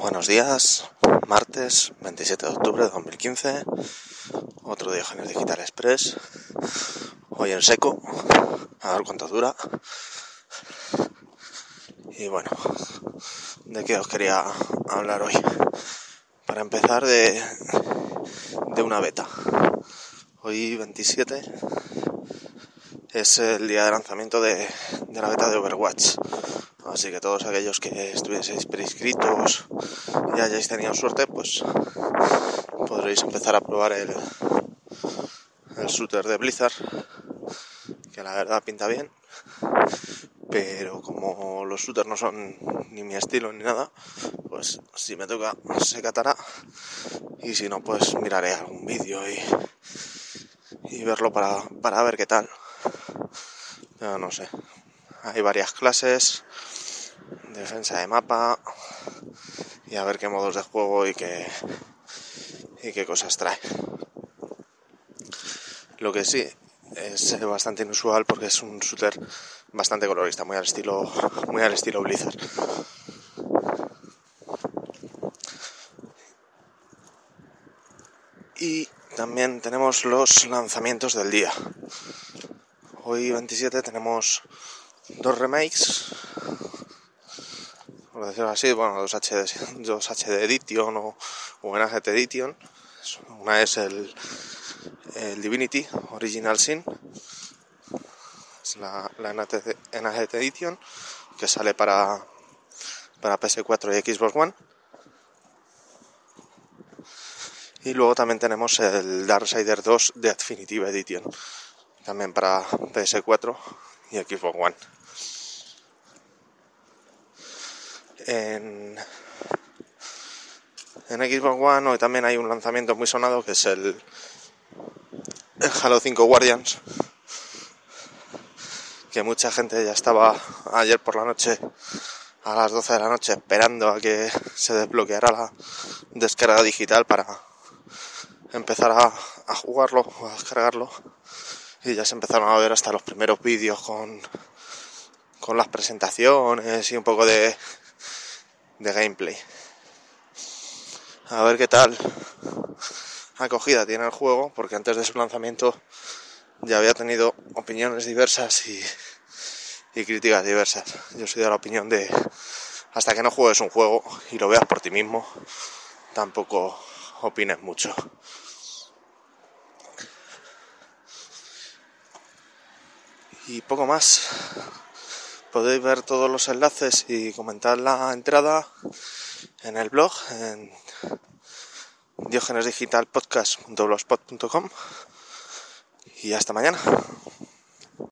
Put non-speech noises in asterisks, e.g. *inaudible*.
Buenos días, martes 27 de octubre de 2015, otro día Genios Digital Express, hoy en seco, a ver cuánto dura. Y bueno, ¿de qué os quería hablar hoy? Para empezar de, de una beta. Hoy 27 es el día de lanzamiento de, de la beta de Overwatch. Así que todos aquellos que estuvieseis prescritos y hayáis tenido suerte, pues podréis empezar a probar el, el shooter de Blizzard, que la verdad pinta bien. Pero como los shooters no son ni mi estilo ni nada, pues si me toca se catará. Y si no, pues miraré algún vídeo y, y verlo para, para ver qué tal. Pero no sé. Hay varias clases defensa de mapa y a ver qué modos de juego y qué, y qué cosas trae. Lo que sí es bastante inusual porque es un shooter bastante colorista, muy al estilo, muy al estilo Blizzard. Y también tenemos los lanzamientos del día. Hoy 27 tenemos dos remakes por decirlo así, bueno, dos HD, dos *laughs* HD Edition o, o NGT Edition. Una es el, Divinity Original Sin, es la, la NGT Edition que sale para, para PS4 y Xbox One. Y luego también tenemos el Darksider 2 de Definitive Edition, también para PS4 y Xbox One. En, Xbox One hoy también hay un lanzamiento muy sonado que es el, Halo 5 Guardians que mucha gente ya estaba ayer por la noche a las 12 de la noche esperando a que se desbloqueara la descarga digital para empezar a, a jugarlo o a descargarlo. Y ya se empezaron a ver hasta los primeros vídeos con, con las presentaciones y un poco de, de gameplay. A ver qué tal acogida tiene el juego, porque antes de su lanzamiento ya había tenido opiniones diversas y, y críticas diversas. Yo soy de la opinión de hasta que no juegues un juego y lo veas por ti mismo, tampoco opines mucho. Y poco más podéis ver todos los enlaces y comentar la entrada en el blog en diogenesdigitalpodcast.blogspot.com y hasta mañana.